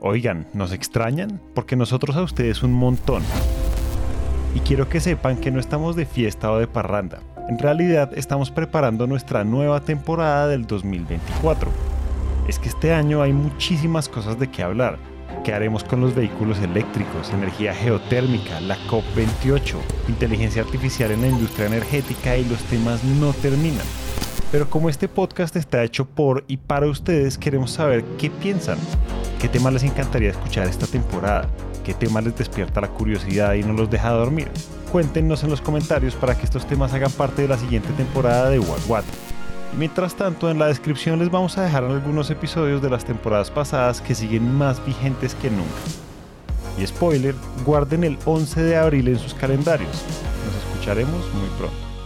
Oigan, ¿nos extrañan? Porque nosotros a ustedes un montón. Y quiero que sepan que no estamos de fiesta o de parranda. En realidad estamos preparando nuestra nueva temporada del 2024. Es que este año hay muchísimas cosas de qué hablar. ¿Qué haremos con los vehículos eléctricos, energía geotérmica, la COP28, inteligencia artificial en la industria energética y los temas no terminan? Pero como este podcast está hecho por y para ustedes, queremos saber qué piensan. ¿Qué temas les encantaría escuchar esta temporada? ¿Qué tema les despierta la curiosidad y no los deja dormir? Cuéntenos en los comentarios para que estos temas hagan parte de la siguiente temporada de What What. Y mientras tanto, en la descripción les vamos a dejar algunos episodios de las temporadas pasadas que siguen más vigentes que nunca. Y spoiler, guarden el 11 de abril en sus calendarios. Nos escucharemos muy pronto.